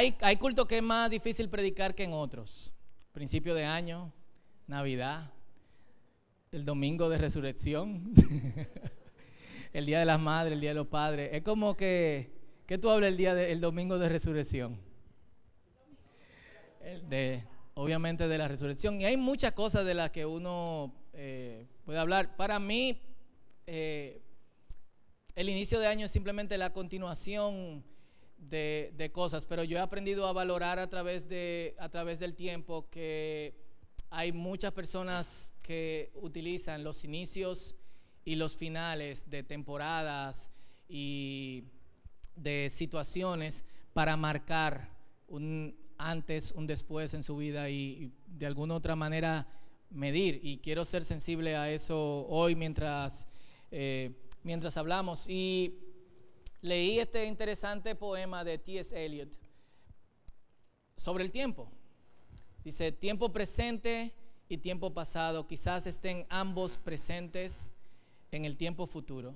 Hay, hay cultos que es más difícil predicar que en otros. Principio de año, Navidad, el domingo de resurrección, el día de las madres, el día de los padres. Es como que, ¿qué tú hablas el día del domingo de resurrección? de, obviamente de la resurrección. Y hay muchas cosas de las que uno eh, puede hablar. Para mí, eh, el inicio de año es simplemente la continuación de, cosas, pero yo he aprendido a valorar a través, de, a través del tiempo que hay muchas personas que utilizan los inicios y los finales de temporadas y de situaciones para marcar un antes, un después en su vida y, de alguna otra manera medir. Y quiero ser sensible a eso hoy mientras, eh, mientras hablamos. Y leí este interesante poema de T.S. Eliot sobre el tiempo. Dice, tiempo presente y tiempo pasado, quizás estén ambos presentes en el tiempo futuro.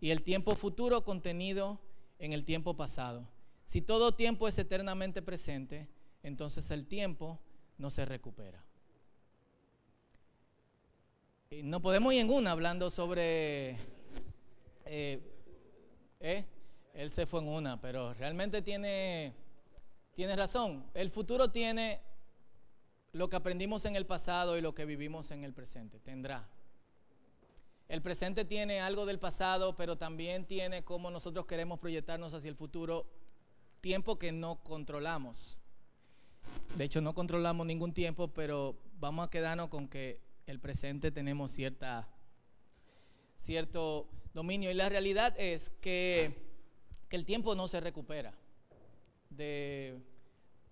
Y el tiempo futuro contenido en el tiempo pasado. Si todo tiempo es eternamente presente, entonces el tiempo no se recupera. no podemos ir en una hablando sobre... Eh, eh, él se fue en una, pero realmente tiene, razón. El futuro tiene lo que aprendimos en el pasado y lo que vivimos en el presente. Tendrá. El presente tiene algo del pasado, pero también tiene cómo nosotros queremos proyectarnos hacia el futuro, tiempo que no controlamos. De hecho, no controlamos ningún tiempo, pero vamos a quedarnos con que el presente tenemos cierta, cierto dominio. Y la realidad es que, el tiempo no se recupera de,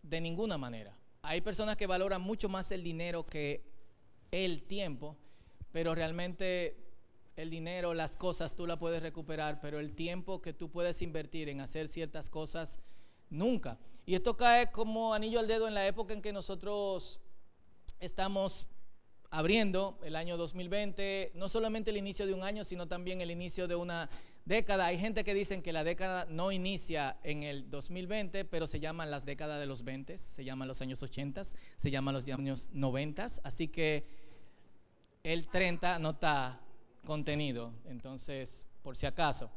de ninguna manera. Hay personas que valoran mucho más el dinero que el tiempo, pero realmente el dinero, las cosas tú la puedes recuperar, pero el tiempo que tú puedes invertir en hacer ciertas cosas, nunca. Y esto cae como anillo al dedo en la época en que nosotros estamos abriendo el año 2020, no solamente el inicio de un año, sino también el inicio de una década. Hay gente que dicen que la década no inicia en el 2020, pero se llaman las décadas de los 20, se llaman los años 80, se llaman los años 90, así que el 30 no está contenido, entonces, por si acaso.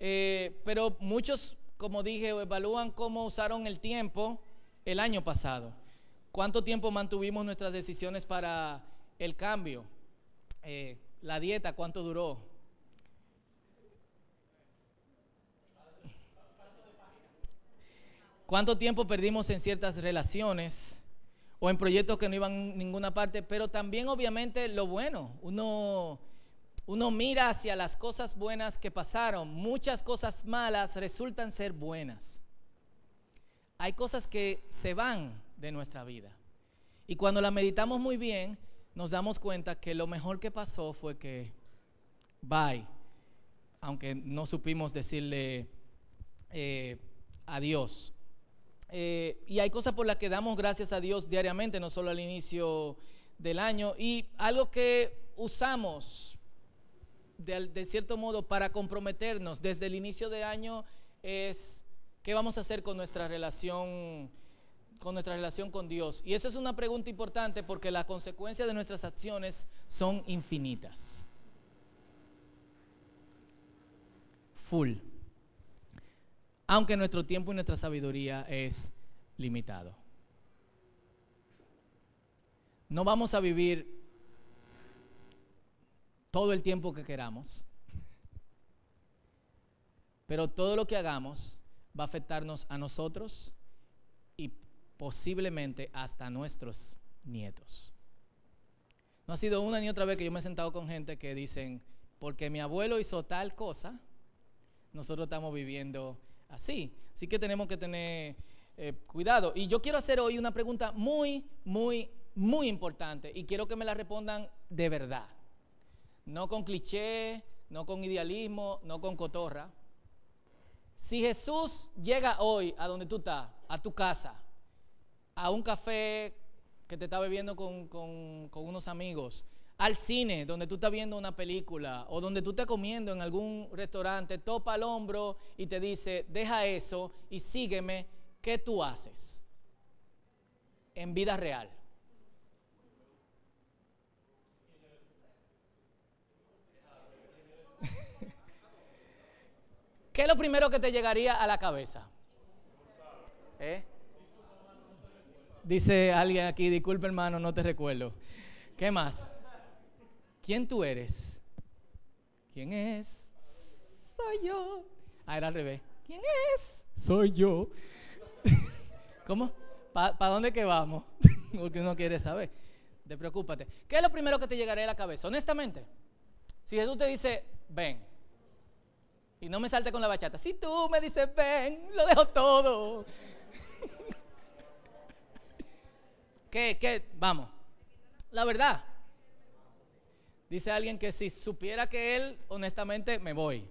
Eh, pero muchos como dije, evalúan cómo usaron el tiempo el año pasado. ¿Cuánto tiempo mantuvimos nuestras decisiones para el cambio? Eh, la dieta, ¿cuánto duró? ¿Cuánto tiempo perdimos en ciertas relaciones o en proyectos que no iban a ninguna parte? Pero también obviamente lo bueno, uno uno mira hacia las cosas buenas que pasaron, muchas cosas malas resultan ser buenas. Hay cosas que se van de nuestra vida. Y cuando la meditamos muy bien, nos damos cuenta que lo mejor que pasó fue que, bye, aunque no supimos decirle eh, adiós. Eh, y hay cosas por las que damos gracias a Dios diariamente, no solo al inicio del año. Y algo que usamos de, cierto modo para comprometernos desde el inicio de año es qué vamos a hacer con nuestra relación con nuestra relación con Dios. Y esa es una pregunta importante porque las consecuencias de nuestras acciones son infinitas. Full. Aunque nuestro tiempo y nuestra sabiduría es limitado. No vamos a vivir todo el tiempo que queramos. Pero todo lo que hagamos va a afectarnos a nosotros y posiblemente hasta nuestros nietos. No ha sido una ni otra vez que yo me he sentado con gente que dicen, porque mi abuelo hizo tal cosa, nosotros estamos viviendo así. Así que tenemos que tener eh, cuidado. Y yo quiero hacer hoy una pregunta muy, muy, muy importante y quiero que me la respondan de verdad no con cliché, no con idealismo, no con cotorra. Si Jesús llega hoy a donde tú estás, a tu casa, a un café que te está bebiendo con, unos amigos, al cine donde tú estás viendo una película o donde tú estás comiendo en algún restaurante, topa al hombro y te dice, deja eso y sígueme, ¿qué tú haces en vida real? ¿Qué es lo primero que te llegaría a la cabeza? ¿Eh? Dice alguien aquí, disculpe hermano, no te recuerdo. ¿Qué más? ¿Quién tú eres? ¿Quién es? Soy yo. Ah, era al revés. ¿Quién es? Soy yo. ¿Cómo? ¿Para dónde que vamos? Porque uno quiere saber. Te preocúpate. ¿Qué es lo primero que te llegaría a la cabeza? Honestamente. Si Jesús te dice, ven, y no me salte con la bachata. Si tú me dices ven, lo dejo todo. ¿Qué? ¿Qué? Vamos. La verdad. Dice alguien que si supiera que él, honestamente, me voy.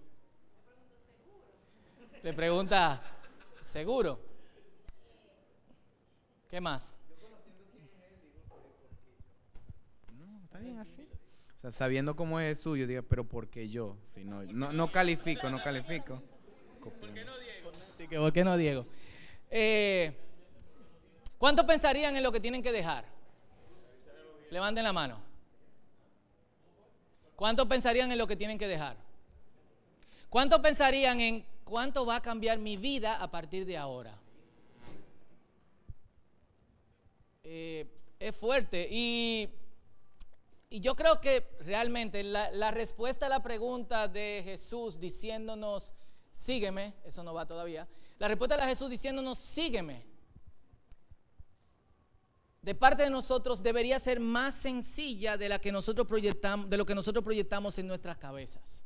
Le pregunta, ¿seguro? ¿Qué más? No, está bien así. O sea, sabiendo cómo es el suyo, diga, pero ¿por qué yo? Si no, no, califico, no califico. ¿Por qué no Diego? ¿Por qué no Diego? Eh, ¿Cuántos pensarían en lo que tienen que dejar? Levanten la mano. ¿Cuántos pensarían en lo que tienen que dejar? ¿Cuántos pensarían en cuánto va a cambiar mi vida a partir de ahora? Eh, es fuerte y y yo creo que realmente la, respuesta a la pregunta de Jesús diciéndonos, sígueme, eso no va todavía, la respuesta de Jesús diciéndonos, sígueme, de parte de nosotros debería ser más sencilla de, la que nosotros proyectamos, de lo que nosotros proyectamos en nuestras cabezas.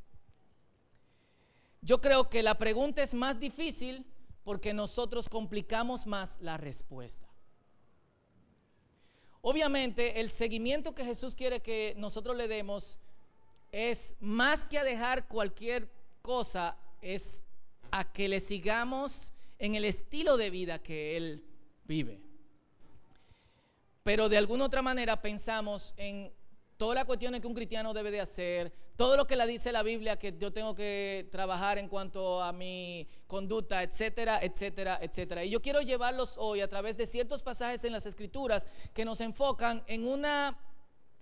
Yo creo que la pregunta es más difícil porque nosotros complicamos más la respuesta. Obviamente el seguimiento que Jesús quiere que nosotros le demos es más que a dejar cualquier cosa, es a que le sigamos en el estilo de vida que Él vive. Pero de alguna otra manera pensamos en todas las cuestiones que un cristiano debe de hacer, todo lo que le dice la Biblia que yo tengo que trabajar en cuanto a mi conducta, etcétera, etcétera, etcétera. Y yo quiero llevarlos hoy a través de ciertos pasajes en las escrituras que nos enfocan en una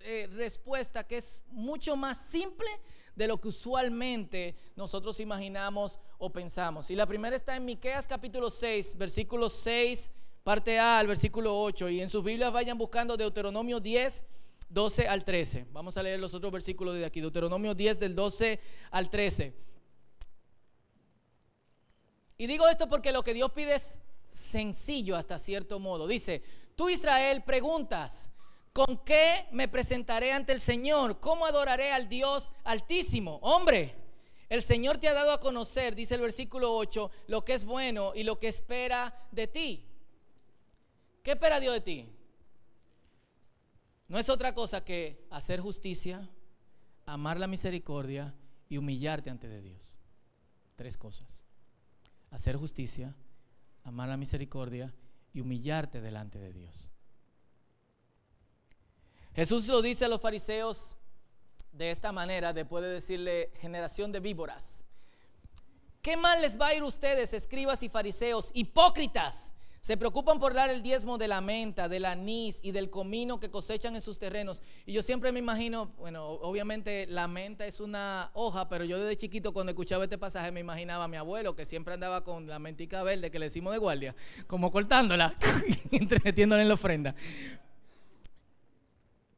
eh, respuesta que es mucho más simple de lo que usualmente nosotros imaginamos o pensamos. Y la primera está en Miqueas capítulo 6, versículo 6, parte A al versículo 8. Y en sus Biblias vayan buscando Deuteronomio 10 12 al 13. Vamos a leer los otros versículos de aquí. Deuteronomio 10 del 12 al 13. Y digo esto porque lo que Dios pide es sencillo hasta cierto modo. Dice, tú Israel preguntas, ¿con qué me presentaré ante el Señor? ¿Cómo adoraré al Dios altísimo? Hombre, el Señor te ha dado a conocer, dice el versículo 8, lo que es bueno y lo que espera de ti. ¿Qué espera Dios de ti? No es otra cosa que hacer justicia, amar la misericordia y humillarte ante de Dios. Tres cosas. Hacer justicia, amar la misericordia y humillarte delante de Dios. Jesús lo dice a los fariseos de esta manera, después de decirle generación de víboras. ¿Qué mal les va a ir ustedes, escribas y fariseos, hipócritas? Se preocupan por dar el diezmo de la menta, del anís y del comino que cosechan en sus terrenos. Y yo siempre me imagino, bueno, obviamente la menta es una hoja, pero yo desde chiquito cuando escuchaba este pasaje me imaginaba a mi abuelo que siempre andaba con la mentica verde que le decimos de guardia, como cortándola, entremetiéndola en la ofrenda.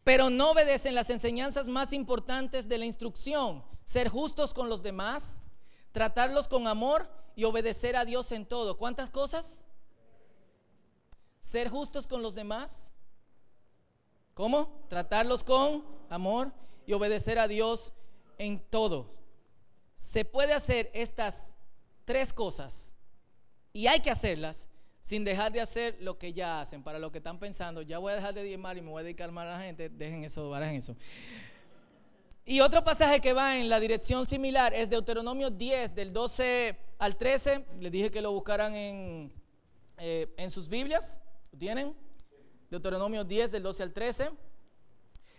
Pero no obedecen las enseñanzas más importantes de la instrucción, ser justos con los demás, tratarlos con amor y obedecer a Dios en todo. ¿Cuántas cosas? Ser justos con los demás. ¿Cómo? Tratarlos con amor y obedecer a Dios en todo. Se puede hacer estas tres cosas y hay que hacerlas sin dejar de hacer lo que ya hacen. Para los que están pensando, ya voy a dejar de diezmar y me voy a dedicar más a la gente, dejen eso, barajen eso. Y otro pasaje que va en la dirección similar es Deuteronomio 10, del 12 al 13. Les dije que lo buscaran en, eh, en sus Biblias tienen? Deuteronomio 10 del 12 al 13.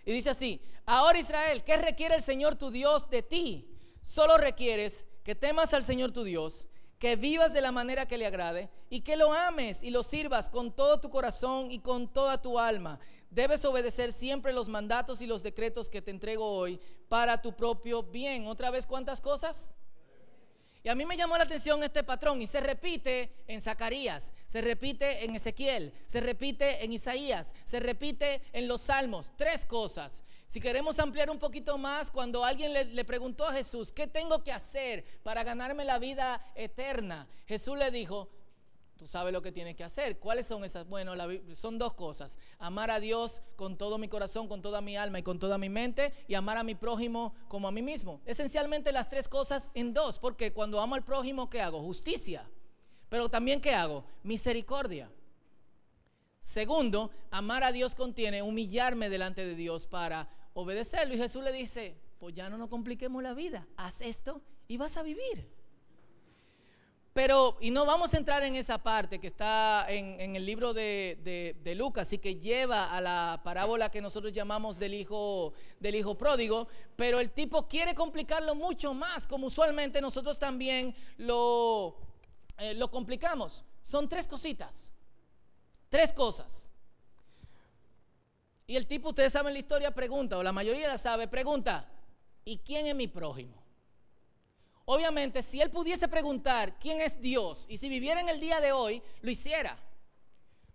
Y dice así, ahora Israel, ¿qué requiere el Señor tu Dios de ti? Solo requieres que temas al Señor tu Dios, que vivas de la manera que le agrade y que lo ames y lo sirvas con todo tu corazón y con toda tu alma. Debes obedecer siempre los mandatos y los decretos que te entrego hoy para tu propio bien. Otra vez, ¿cuántas cosas? Y a mí me llamó la atención este patrón y se repite en Zacarías, se repite en Ezequiel, se repite en Isaías, se repite en los Salmos. Tres cosas. Si queremos ampliar un poquito más, cuando alguien le, preguntó a Jesús, ¿qué tengo que hacer para ganarme la vida eterna? Jesús le dijo, Tú sabes lo que tienes que hacer. ¿Cuáles son esas? Bueno, son dos cosas. Amar a Dios con todo mi corazón, con toda mi alma y con toda mi mente y amar a mi prójimo como a mí mismo. Esencialmente las tres cosas en dos, porque cuando amo al prójimo, ¿qué hago? Justicia. Pero también ¿qué hago? Misericordia. Segundo, amar a Dios contiene humillarme delante de Dios para obedecerlo. Y Jesús le dice, pues ya no nos compliquemos la vida, haz esto y vas a vivir. Pero, y no vamos a entrar en esa parte que está en, el libro de, Lucas y que lleva a la parábola que nosotros llamamos del hijo, del hijo pródigo, pero el tipo quiere complicarlo mucho más, como usualmente nosotros también lo, eh, lo complicamos. Son tres cositas, tres cosas. Y el tipo, ustedes saben la historia, pregunta, o la mayoría la sabe, pregunta, ¿y quién es mi prójimo? Obviamente, si él pudiese preguntar quién es Dios y si viviera en el día de hoy, lo hiciera.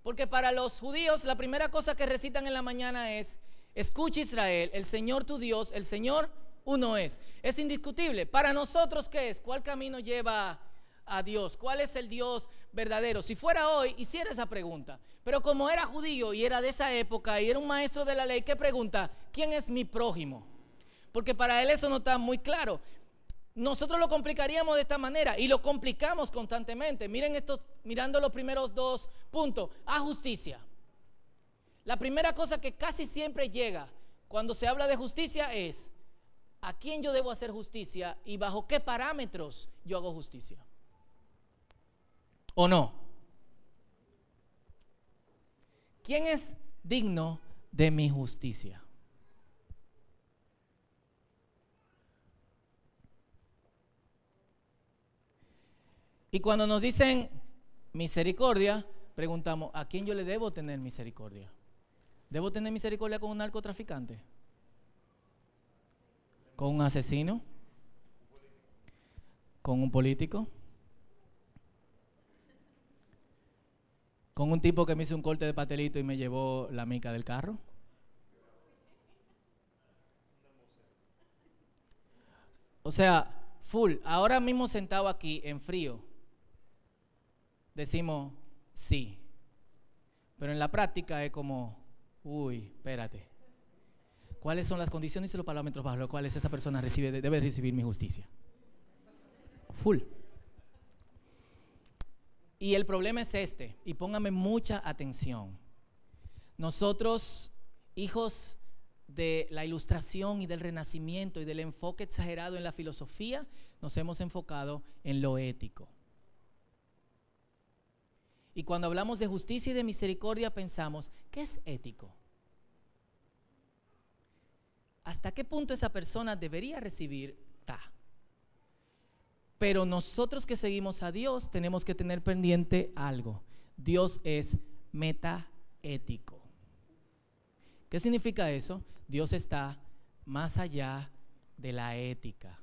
Porque para los judíos la primera cosa que recitan en la mañana es, escucha Israel, el Señor tu Dios, el Señor uno es. Es indiscutible. Para nosotros, ¿qué es? ¿Cuál camino lleva a Dios? ¿Cuál es el Dios verdadero? Si fuera hoy, hiciera esa pregunta. Pero como era judío y era de esa época y era un maestro de la ley, ¿qué pregunta? ¿Quién es mi prójimo? Porque para él eso no está muy claro. Nosotros lo complicaríamos de esta manera y lo complicamos constantemente. Miren esto, mirando los primeros dos puntos. A justicia. La primera cosa que casi siempre llega cuando se habla de justicia es a quién yo debo hacer justicia y bajo qué parámetros yo hago justicia. ¿O no? ¿Quién es digno de mi justicia? Y cuando nos dicen misericordia, preguntamos, ¿a quién yo le debo tener misericordia? ¿Debo tener misericordia con un narcotraficante? ¿Con un asesino? ¿Con un político? ¿Con un tipo que me hizo un corte de patelito y me llevó la mica del carro? O sea, full, ahora mismo sentado aquí en frío, decimos sí. Pero en la práctica es como, uy, espérate. ¿Cuáles son las condiciones y los parámetros bajo los cuales esa persona recibe, debe recibir mi justicia? Full. Y el problema es este, y póngame mucha atención. Nosotros, hijos de la ilustración y del renacimiento y del enfoque exagerado en la filosofía, nos hemos enfocado en lo ético. Y cuando hablamos de justicia y de misericordia pensamos, ¿qué es ético? ¿Hasta qué punto esa persona debería recibir ta? Pero nosotros que seguimos a Dios tenemos que tener pendiente algo. Dios es metaético. ¿Qué significa eso? Dios está más allá de la ética.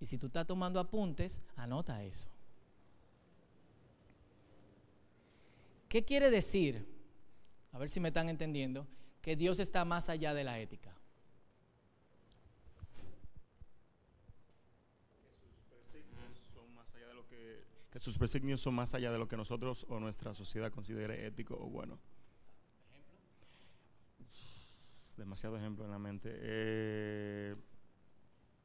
Y si tú estás tomando apuntes, anota eso. ¿Qué quiere decir? A ver si me están entendiendo, que Dios está más allá de la ética. que sus presignios son más allá de lo que nosotros o nuestra sociedad considere ético o bueno. Demasiado ejemplo en la mente. Eh,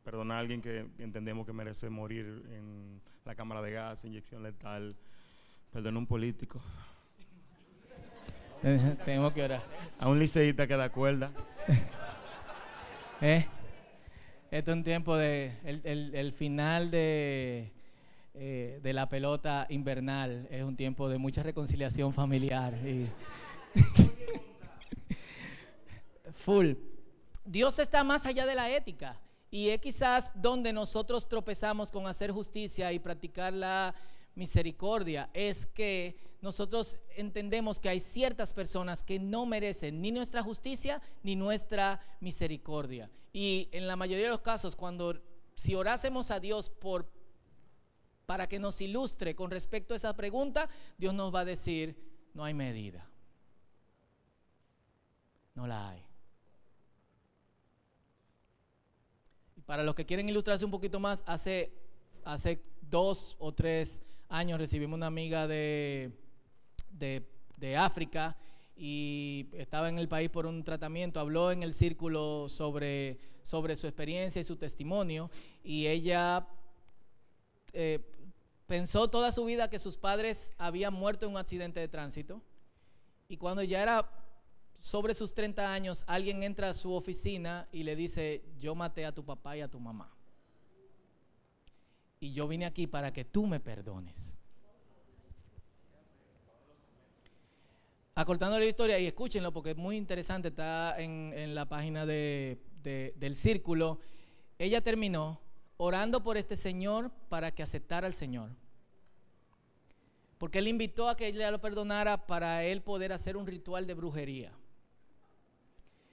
perdonar a alguien que entendemos que merece morir en la cámara de gas, inyección letal. Perdonar a un político. Tenemos que orar. A un liceísta que da cuerda. ¿Eh? Esto es un tiempo de. El, final de, eh, de la pelota invernal es un tiempo de mucha reconciliación familiar. Full. Dios está más allá de la ética. Y es quizás donde nosotros tropezamos con hacer justicia y practicar la misericordia es que nosotros entendemos que hay ciertas personas que no merecen ni nuestra justicia ni nuestra misericordia. Y en la mayoría de los casos, cuando si orásemos a Dios por para que nos ilustre con respecto a esa pregunta, Dios nos va a decir, no hay medida. No la hay. Y para los que quieren ilustrarse un poquito más, hace, hace dos o tres años recibimos una amiga de, de, África y estaba en el país por un tratamiento, habló en el círculo sobre, sobre su experiencia y su testimonio y ella eh, pensó toda su vida que sus padres habían muerto en un accidente de tránsito y cuando ya era sobre sus 30 años, alguien entra a su oficina y le dice, yo maté a tu papá y a tu mamá. Y yo vine aquí para que tú me perdones. Acortando la historia, y escúchenlo porque es muy interesante, está en, la página del círculo. Ella terminó orando por este señor para que aceptara al Señor. Porque él invitó a que ella lo perdonara para él poder hacer un ritual de brujería.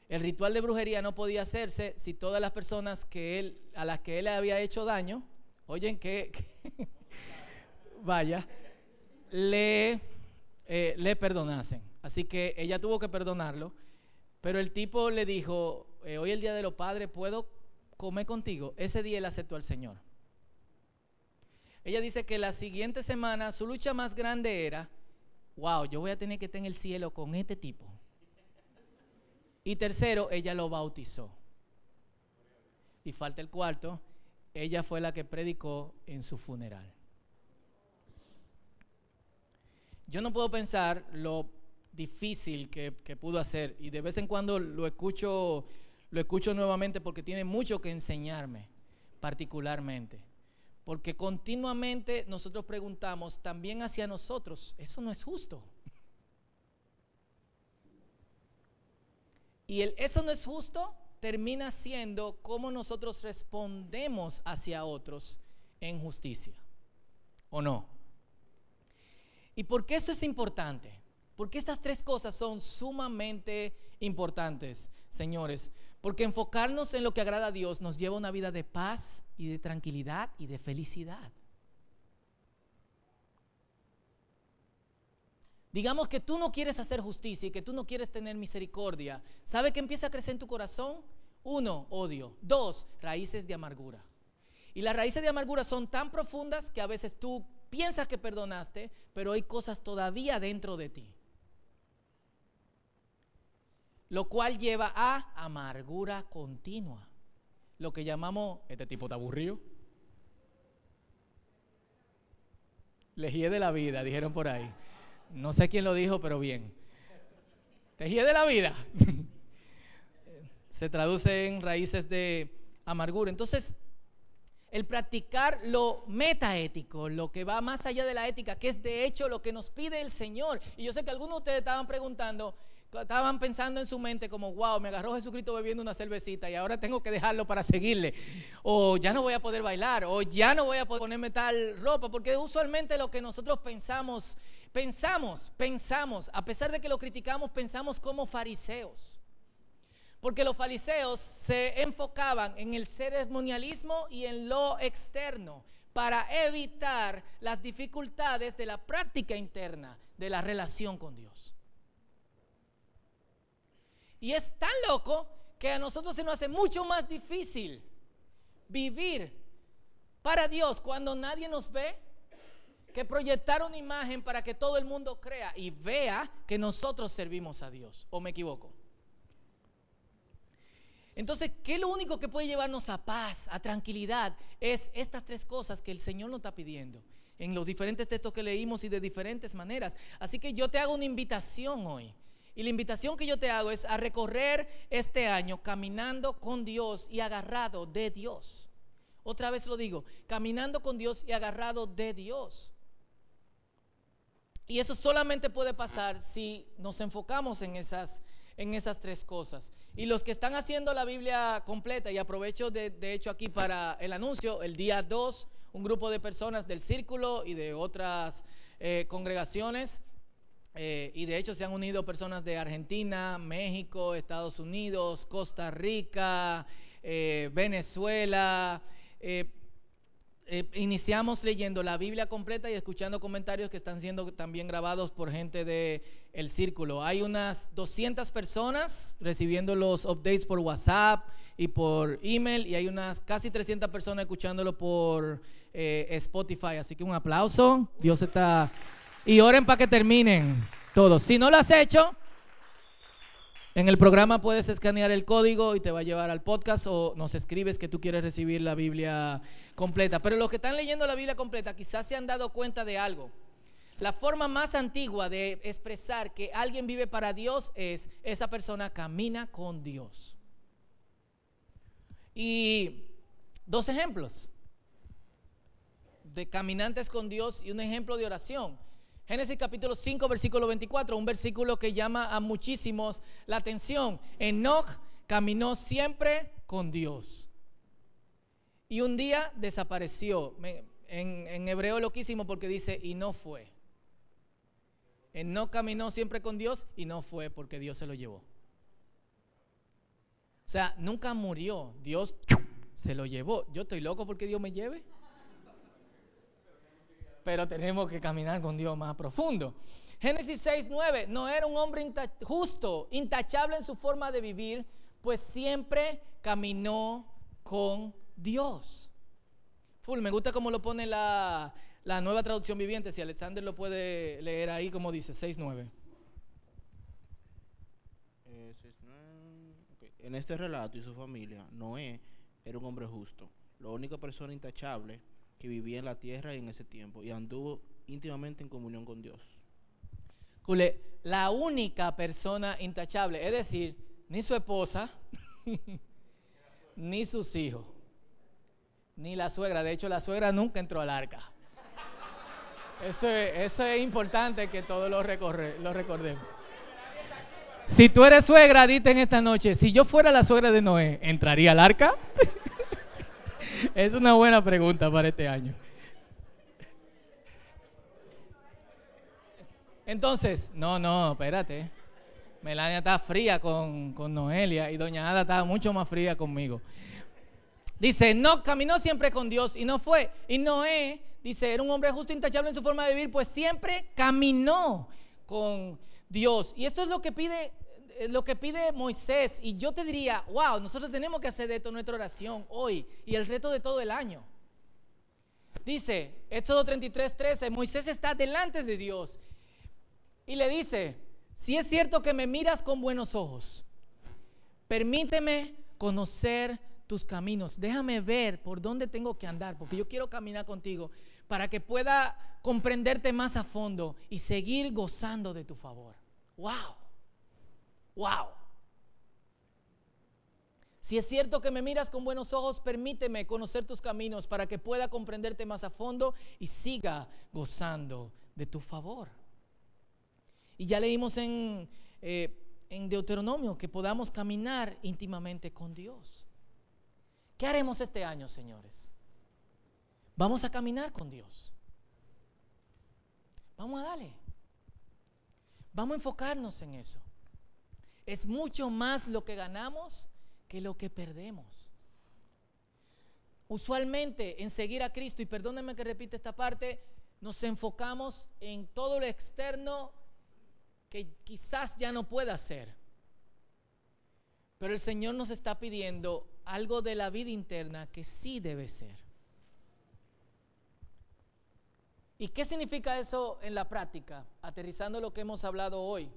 El ritual de brujería no podía hacerse si todas las personas que él, a las que él había hecho daño, oyen que, vaya, le, eh, le perdonasen. Así que ella tuvo que perdonarlo, pero el tipo le dijo, eh, hoy el día de los padres, ¿puedo comer contigo? Ese día él aceptó al Señor. Ella dice que la siguiente semana su lucha más grande era, wow, yo voy a tener que estar en el cielo con este tipo. Y tercero, ella lo bautizó. Y falta el cuarto, ella fue la que predicó en su funeral. Yo no puedo pensar lo difícil que, pudo hacer y de vez en cuando lo escucho, lo escucho nuevamente porque tiene mucho que enseñarme particularmente. Porque continuamente nosotros preguntamos también hacia nosotros, eso no es justo. Y el eso no es justo termina siendo cómo nosotros respondemos hacia otros en justicia. ¿O no? ¿Y por qué esto es importante? Porque estas tres cosas son sumamente importantes, señores. Porque enfocarnos en lo que agrada a Dios nos lleva a una vida de paz y de tranquilidad y de felicidad. Digamos que tú no quieres hacer justicia y que tú no quieres tener misericordia. ¿Sabe qué empieza a crecer en tu corazón? Uno, odio. Dos, raíces de amargura. Y las raíces de amargura son tan profundas que a veces tú piensas que perdonaste, pero hay cosas todavía dentro de ti lo cual lleva a amargura continua. Lo que llamamos, este tipo de aburrido. Lejía de la vida, dijeron por ahí. No sé quién lo dijo, pero bien. Lejía de la vida. Se traduce en raíces de amargura. Entonces, el practicar lo metaético, lo que va más allá de la ética, que es de hecho lo que nos pide el Señor. Y yo sé que algunos de ustedes estaban preguntando, estaban pensando en su mente como, wow, me agarró Jesucristo bebiendo una cervecita y ahora tengo que dejarlo para seguirle. O ya no voy a poder bailar, o ya no voy a poder ponerme tal ropa, porque usualmente lo que nosotros pensamos, pensamos, pensamos, a pesar de que lo criticamos, pensamos como fariseos. Porque los fariseos se enfocaban en el ceremonialismo y en lo externo para evitar las dificultades de la práctica interna de la relación con Dios. Y es tan loco que a nosotros se nos hace mucho más difícil vivir para Dios cuando nadie nos ve que proyectar una imagen para que todo el mundo crea y vea que nosotros servimos a Dios. ¿O me equivoco? Entonces, ¿qué es lo único que puede llevarnos a paz, a tranquilidad? Es estas tres cosas que el Señor nos está pidiendo en los diferentes textos que leímos y de diferentes maneras. Así que yo te hago una invitación hoy y la invitación que yo te hago es a recorrer este año caminando con Dios y agarrado de Dios. Otra vez lo digo, caminando con Dios y agarrado de Dios. Y eso solamente puede pasar si nos enfocamos en esas, en esas tres cosas. Y los que están haciendo la Biblia completa, y aprovecho de, hecho aquí para el anuncio, el día 2 un grupo de personas del círculo y de otras eh, congregaciones. eh, y de hecho se han unido personas de Argentina, México, Estados Unidos, Costa Rica, eh, Venezuela. Eh, iniciamos leyendo la Biblia completa y escuchando comentarios que están siendo también grabados por gente de el círculo. Hay unas 200 personas recibiendo los updates por WhatsApp y por email y hay unas casi 300 personas escuchándolo por eh, Spotify. Así que un aplauso. Dios está... Y oren para que terminen todos. Si no lo has hecho, en el programa puedes escanear el código y te va a llevar al podcast o nos escribes que tú quieres recibir la Biblia completa. Pero los que están leyendo la Biblia completa quizás se han dado cuenta de algo. La forma más antigua de expresar que alguien vive para Dios es esa persona camina con Dios. Y dos ejemplos de caminantes con Dios y un ejemplo de oración. Génesis capítulo 5, versículo 24, un versículo que llama a muchísimos la atención. Enoch caminó siempre con Dios. Y un día desapareció. En, en hebreo loquísimo porque dice, y no fue. Enoch caminó siempre con Dios y no fue porque Dios se lo llevó. O sea, nunca murió. Dios se lo llevó. Yo estoy loco porque Dios me lleve pero tenemos que caminar con Dios más profundo. Génesis 6, 9, no era un hombre justo, intachable en su forma de vivir, pues siempre caminó con Dios. Full, me gusta cómo lo pone la, la nueva traducción viviente, si Alexander lo puede leer ahí como dice, 6, 9. Eh, seis, nueve, ok. En este relato y su familia, Noé era un hombre justo, la única persona intachable que vivía en la tierra en ese tiempo y anduvo íntimamente en comunión con Dios. Cule, la única persona intachable, es decir, ni su esposa, ni sus hijos, ni la suegra. De hecho, la suegra nunca entró al arca. Eso es, eso es importante que todos lo, recorre- lo recordemos. Si tú eres suegra, dite en esta noche, si yo fuera la suegra de Noé, ¿entraría al arca? es una buena pregunta para este año. Entonces, no, no, espérate. Melania está fría con, con Noelia y Doña Ada está mucho más fría conmigo. Dice, no, caminó siempre con Dios y no fue. Y Noé, dice, era un hombre justo e intachable en su forma de vivir, pues siempre caminó con Dios. Y esto es lo que pide, lo que pide Moisés. Y yo te diría, wow, nosotros tenemos que hacer de esto nuestra oración hoy y el reto de todo el año. Dice, Éxodo 33, 13, Moisés está delante de Dios y le dice, si es cierto que me miras con buenos ojos, permíteme conocer tus caminos, déjame ver por dónde tengo que andar, porque yo quiero caminar contigo para que pueda comprenderte más a fondo y seguir gozando de tu favor. Wow, wow. Si es cierto que me miras con buenos ojos, permíteme conocer tus caminos para que pueda comprenderte más a fondo y siga gozando de tu favor. Y ya leímos en, eh, en Deuteronomio que podamos caminar íntimamente con Dios. ¿Qué haremos este año, señores? Vamos a caminar con Dios. Vamos a darle. Vamos a enfocarnos en eso. Es mucho más lo que ganamos que lo que perdemos. Usualmente en seguir a Cristo, y perdónenme que repite esta parte, nos enfocamos en todo lo externo que quizás ya no pueda hacer. Pero el Señor nos está pidiendo algo de la vida interna que sí debe ser. ¿Y qué significa eso en la práctica? Aterrizando lo que hemos hablado hoy.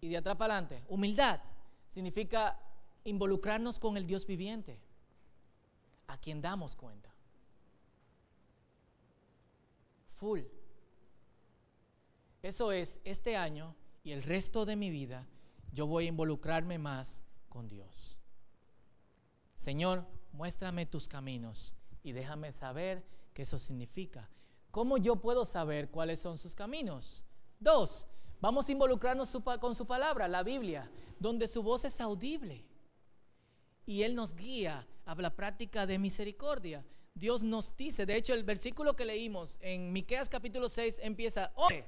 Y de atrás para adelante. Humildad significa involucrarnos con el Dios viviente, a quien damos cuenta. Full. Eso es, este año y el resto de mi vida, yo voy a involucrarme más con Dios. Señor, muéstrame tus caminos y déjame saber qué eso significa. ¿Cómo yo puedo saber cuáles son sus caminos? Dos, vamos a involucrarnos con su palabra, la Biblia, donde su voz es audible. Y Él nos guía a la práctica de misericordia. Dios nos dice, de hecho el versículo que leímos en Miqueas capítulo 6 empieza, oye,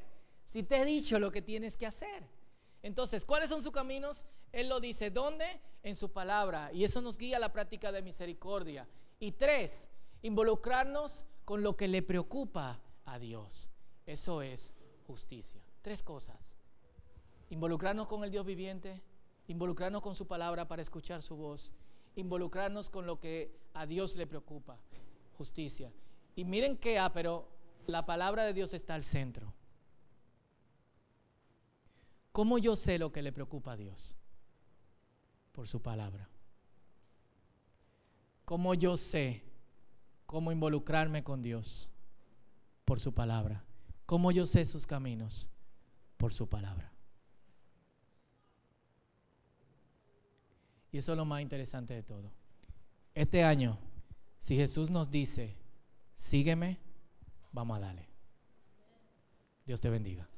si te he dicho lo que tienes que hacer. Entonces, ¿cuáles son sus caminos? Él lo dice, ¿dónde? En su palabra. Y eso nos guía a la práctica de misericordia. Y tres, involucrarnos con lo que le preocupa a Dios. Eso es justicia. Tres cosas. Involucrarnos con el Dios viviente, involucrarnos con su palabra para escuchar su voz, involucrarnos con lo que a Dios le preocupa, justicia. Y miren que, ah, pero la palabra de Dios está al centro. ¿Cómo yo sé lo que le preocupa a Dios? Por su palabra. ¿Cómo yo sé cómo involucrarme con Dios? Por su palabra. ¿Cómo yo sé sus caminos? Por su palabra. Y eso es lo más interesante de todo. Este año, si Jesús nos dice, sígueme, vamos a darle. Dios te bendiga.